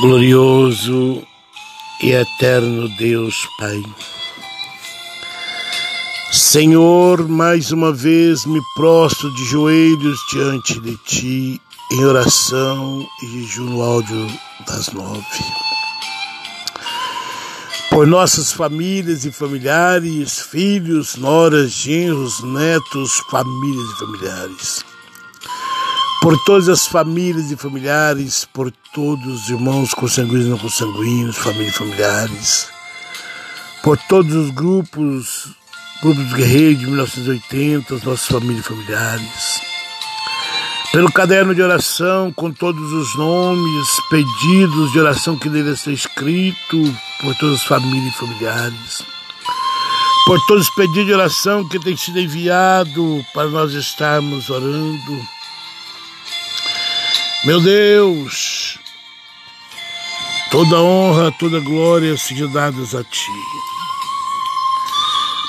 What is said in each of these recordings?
glorioso e eterno Deus Pai. Senhor, mais uma vez me prostro de joelhos diante de Ti em oração e jejum no áudio das nove. Por nossas famílias e familiares, filhos, noras, genros, netos, famílias e familiares por todas as famílias e familiares, por todos os irmãos consanguíneos e não consanguíneos, famílias e familiares, por todos os grupos, grupos guerreiros de 1980, as nossas famílias e familiares, pelo caderno de oração com todos os nomes, pedidos de oração que deve ser escrito por todas as famílias e familiares, por todos os pedidos de oração que têm sido enviados para nós estarmos orando meu Deus, toda honra, toda glória sejam dadas a Ti.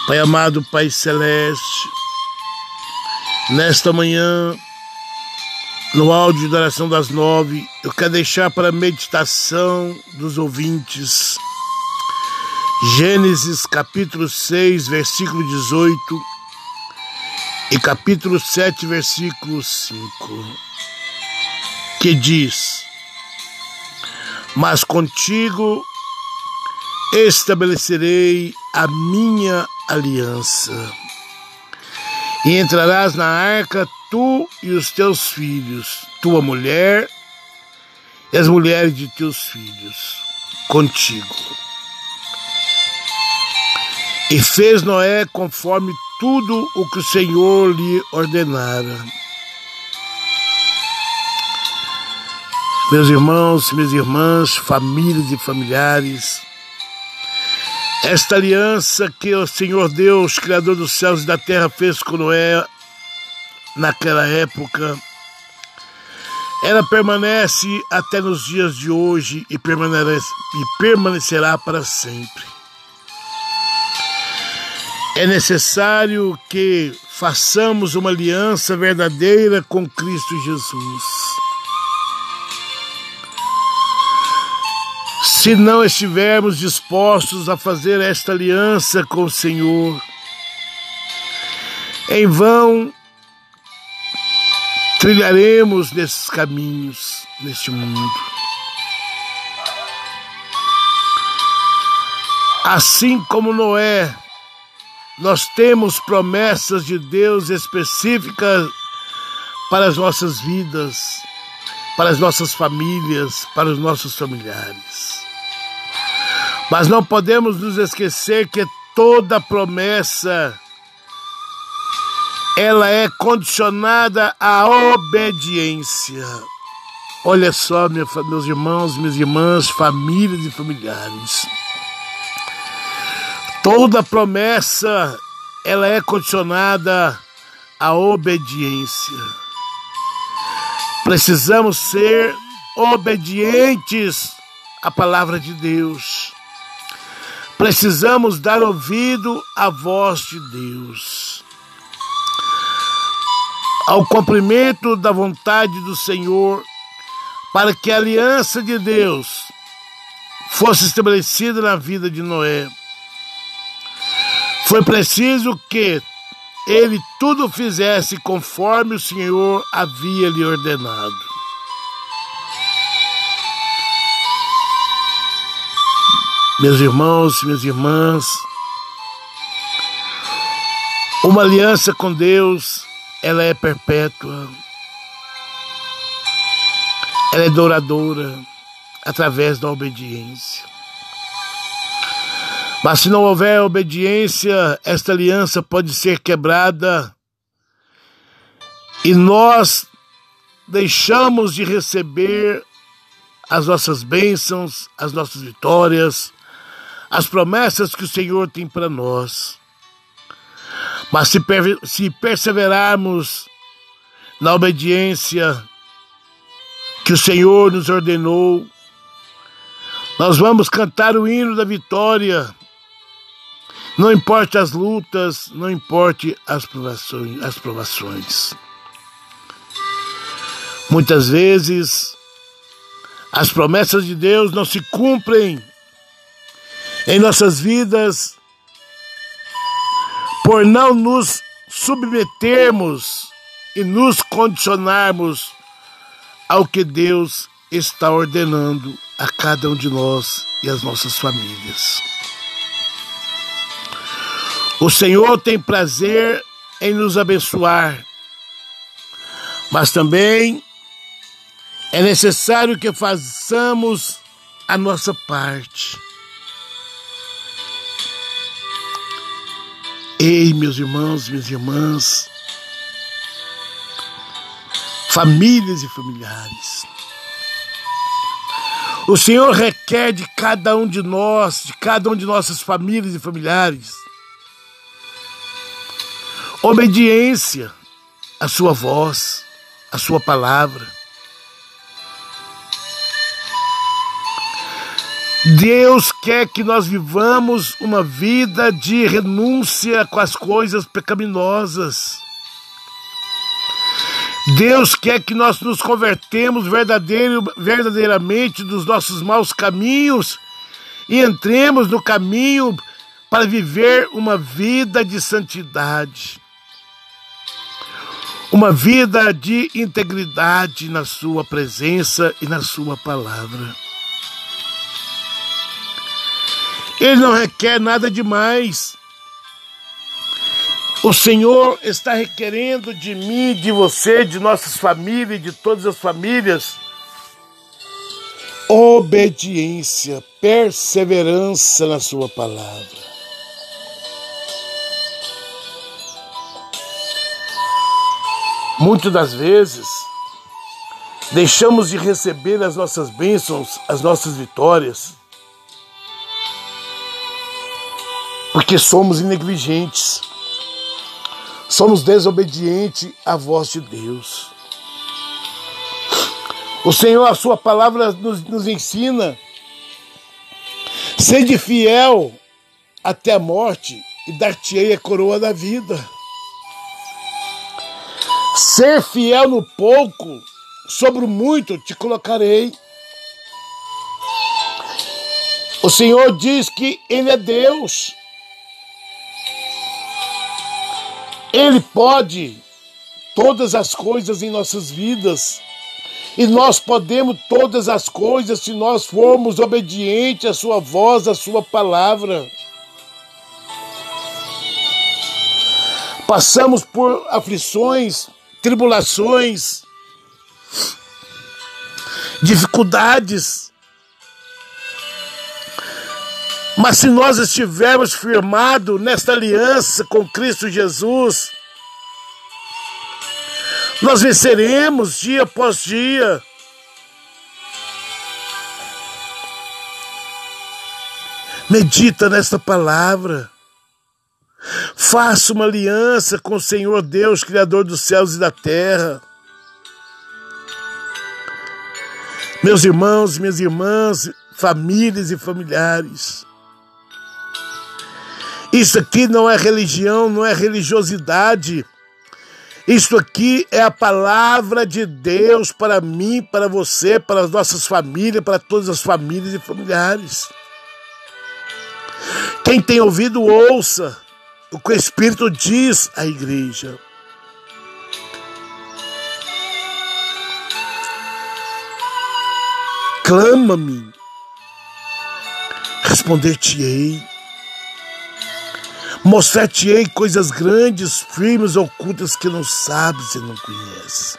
Pai amado, Pai celeste, nesta manhã, no áudio da oração das nove, eu quero deixar para a meditação dos ouvintes Gênesis capítulo 6, versículo 18 e capítulo 7, versículo 5 que diz: Mas contigo estabelecerei a minha aliança. E entrarás na arca tu e os teus filhos, tua mulher e as mulheres de teus filhos, contigo. E fez Noé conforme tudo o que o Senhor lhe ordenara. Meus irmãos, minhas irmãs, famílias e familiares, esta aliança que o Senhor Deus, Criador dos céus e da terra, fez com Noé naquela época, ela permanece até nos dias de hoje e, e permanecerá para sempre. É necessário que façamos uma aliança verdadeira com Cristo Jesus. Se não estivermos dispostos a fazer esta aliança com o Senhor, em vão trilharemos nesses caminhos, neste mundo. Assim como Noé, nós temos promessas de Deus específicas para as nossas vidas, para as nossas famílias, para os nossos familiares. Mas não podemos nos esquecer que toda promessa ela é condicionada à obediência. Olha só, meus irmãos, minhas irmãs, famílias e familiares. Toda promessa ela é condicionada à obediência. Precisamos ser obedientes à palavra de Deus. Precisamos dar ouvido à voz de Deus. Ao cumprimento da vontade do Senhor, para que a aliança de Deus fosse estabelecida na vida de Noé. Foi preciso que ele tudo fizesse conforme o Senhor havia lhe ordenado. Meus irmãos, minhas irmãs, uma aliança com Deus, ela é perpétua, ela é douradora através da obediência. Mas se não houver obediência, esta aliança pode ser quebrada e nós deixamos de receber as nossas bênçãos, as nossas vitórias, as promessas que o Senhor tem para nós. Mas se, se perseverarmos na obediência que o Senhor nos ordenou, nós vamos cantar o hino da vitória. Não importa as lutas, não importe as provações, as provações. Muitas vezes As promessas de Deus não se cumprem em nossas vidas por não nos submetermos e nos condicionarmos ao que Deus está ordenando a cada um de nós e as nossas famílias. O Senhor tem prazer em nos abençoar, mas também é necessário que façamos a nossa parte. Ei, meus irmãos, minhas irmãs, famílias e familiares. O Senhor requer de cada um de nós, de cada um de nossas famílias e familiares, obediência à Sua voz, à Sua palavra. Deus quer que nós vivamos uma vida de renúncia com as coisas pecaminosas. Deus quer que nós nos convertemos verdadeiramente dos nossos maus caminhos e entremos no caminho para viver uma vida de santidade, uma vida de integridade na Sua presença e na Sua palavra. Ele não requer nada demais. O Senhor está requerendo de mim, de você, de nossas famílias, de todas as famílias, obediência, perseverança na Sua palavra. Muitas das vezes, deixamos de receber as nossas bênçãos, as nossas vitórias, porque somos negligentes. Somos desobedientes à voz de Deus. O Senhor, a Sua palavra nos, nos ensina. Sede fiel até a morte e dar-te-ei a coroa da vida. Ser fiel no pouco, sobre o muito te colocarei. O Senhor diz que Ele é Deus Ele pode todas as coisas em nossas vidas. E nós podemos todas as coisas se nós formos obedientes à Sua voz, à Sua palavra. Passamos por aflições, tribulações, dificuldades. Mas se nós estivermos firmados nesta aliança com Cristo Jesus, nós venceremos dia após dia. Medita nesta palavra. Faça uma aliança com o Senhor Deus, Criador dos céus e da terra. Meus irmãos, minhas irmãs, famílias e familiares. Isso aqui não é religião, não é religiosidade. Isso aqui é a palavra de Deus para mim, para você, para as nossas famílias, para todas as famílias e familiares. Quem tem ouvido, ouça o que o Espírito diz à igreja. Clama-me, responder-te-ei. Mostrar-te-ei coisas grandes, firmes, ocultas que não sabes e não conheces.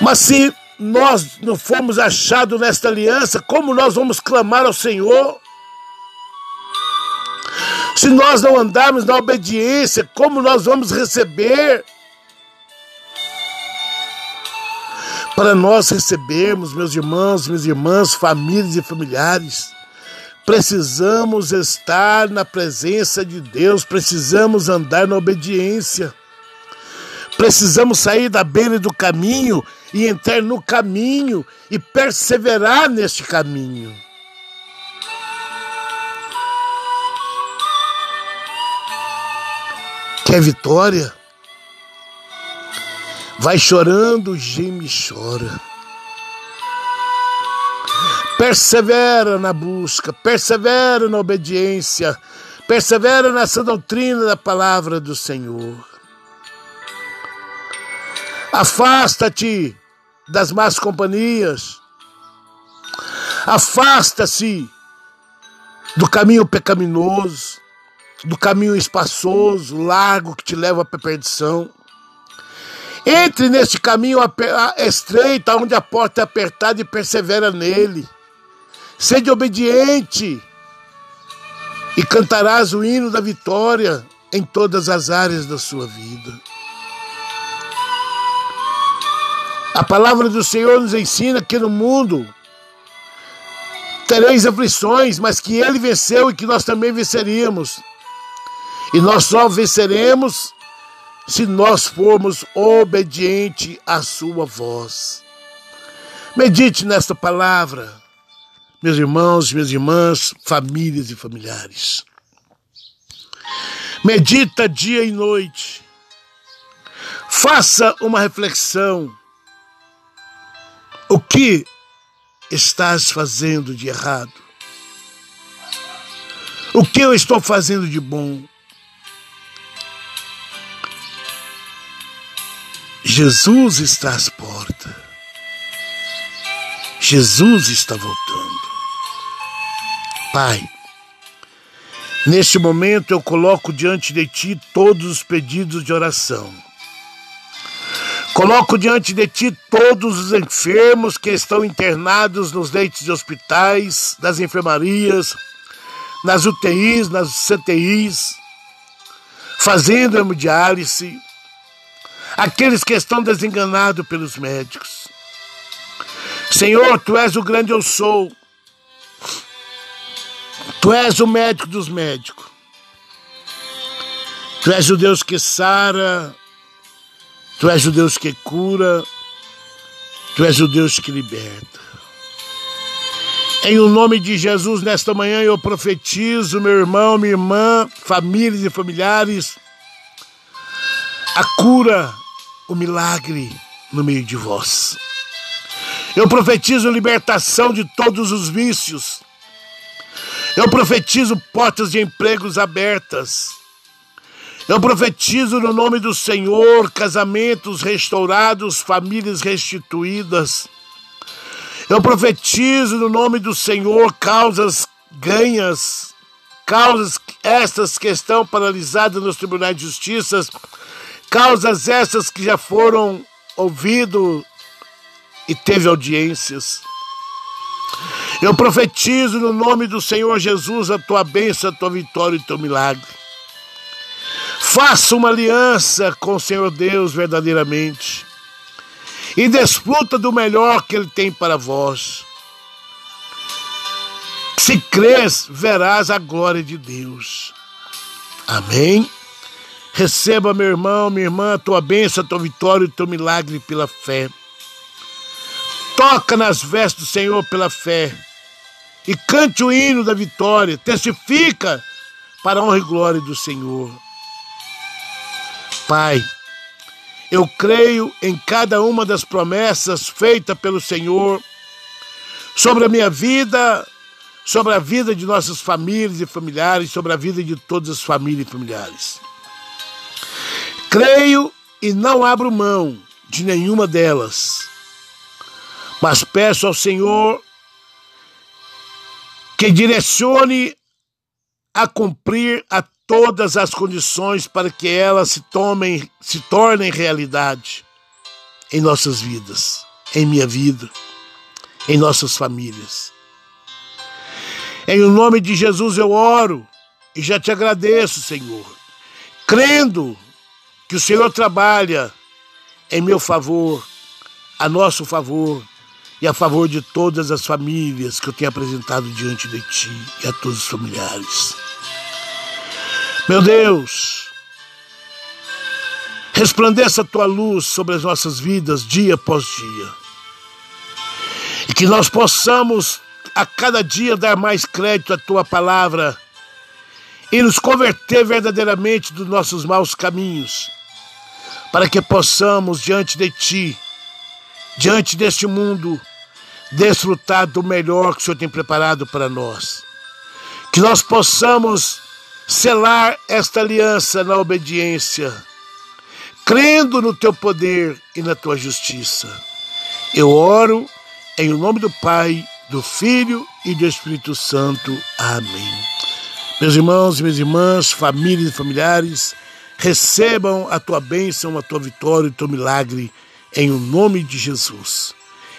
Mas se nós não formos achados nesta aliança, como nós vamos clamar ao Senhor? Se nós não andarmos na obediência, como nós vamos receber? Para nós recebermos, meus irmãos, minhas irmãs, famílias e familiares, Precisamos estar na presença de Deus, precisamos andar na obediência. Precisamos sair da beira do caminho e entrar no caminho e perseverar neste caminho. Quer vitória? Vai chorando, geme e chora. Persevera na busca, persevera na obediência, persevera nessa doutrina da palavra do Senhor. Afasta-te das más companhias. Afasta-se do caminho pecaminoso, do caminho espaçoso, largo que te leva a perdição. Entre neste caminho estreito, onde a porta é apertada e persevera nele. Sede obediente e cantarás o hino da vitória em todas as áreas da sua vida. A palavra do Senhor nos ensina que no mundo tereis aflições, mas que ele venceu e que nós também venceríamos. E nós só venceremos se nós formos obedientes à sua voz. Medite nesta palavra, meus irmãos, minhas irmãs, famílias e familiares. Medita dia e noite. Faça uma reflexão. O que estás fazendo de errado? O que eu estou fazendo de bom? Jesus está às portas. Jesus está voltando. Pai, neste momento eu coloco diante de Ti todos os pedidos de oração. Coloco diante de Ti todos os enfermos que estão internados nos leitos de hospitais, das enfermarias, nas UTIs, nas CTIs, fazendo hemodiálise, aqueles que estão desenganados pelos médicos. Senhor, tu és o grande eu sou. Tu és o médico dos médicos. Tu és o Deus que sara. Tu és o Deus que cura. Tu és o Deus que liberta. Em o nome de Jesus, nesta manhã eu profetizo, meu irmão, minha irmã, famílias e familiares, a cura o milagre no meio de vós. Eu profetizo libertação de todos os vícios. Eu profetizo portas de empregos abertas. Eu profetizo no nome do Senhor casamentos restaurados, famílias restituídas. Eu profetizo no nome do Senhor causas ganhas, causas estas que estão paralisadas nos tribunais de justiça Causas essas que já foram ouvido e teve audiências. Eu profetizo no nome do Senhor Jesus a tua bênção, a tua vitória e o teu milagre. Faça uma aliança com o Senhor Deus verdadeiramente e desfruta do melhor que Ele tem para vós. Se crês, verás a glória de Deus. Amém. Receba, meu irmão, minha irmã, a tua bênção, a tua vitória e o teu milagre pela fé. Toca nas vestes do Senhor pela fé e cante o hino da vitória. Testifica para a honra e glória do Senhor. Pai, eu creio em cada uma das promessas feitas pelo Senhor sobre a minha vida, sobre a vida de nossas famílias e familiares, sobre a vida de todas as famílias e familiares. Creio e não abro mão de nenhuma delas, mas peço ao Senhor que direcione a cumprir a todas as condições para que elas se tomem, se tornem realidade em nossas vidas, em minha vida, em nossas famílias. Em o nome de Jesus eu oro e já te agradeço, Senhor, crendo que o Senhor trabalha em meu favor, a nosso favor e a favor de todas as famílias que eu tenho apresentado diante de Ti e a todos os familiares. Meu Deus, resplandeça a Tua luz sobre as nossas vidas dia após dia. E que nós possamos a cada dia dar mais crédito à Tua palavra e nos converter verdadeiramente dos nossos maus caminhos para que possamos, diante de Ti, diante deste mundo, desfrutar do melhor que o Senhor tem preparado para nós. Que nós possamos selar esta aliança na obediência, crendo no teu poder e na tua justiça. Eu oro em nome do Pai, do Filho e do Espírito Santo. Amém. Meus irmãos e minhas irmãs, famílias e familiares, recebam a tua bênção, a tua vitória, o teu milagre, em o nome de Jesus.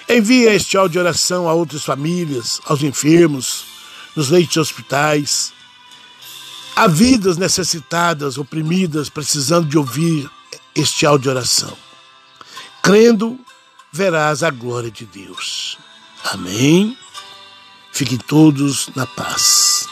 Envie este áudio de oração a outras famílias, aos enfermos, nos leitos de hospitais. Há vidas necessitadas, oprimidas, precisando de ouvir este áudio de oração. Crendo, verás a glória de Deus. Amém. Fiquem todos na paz.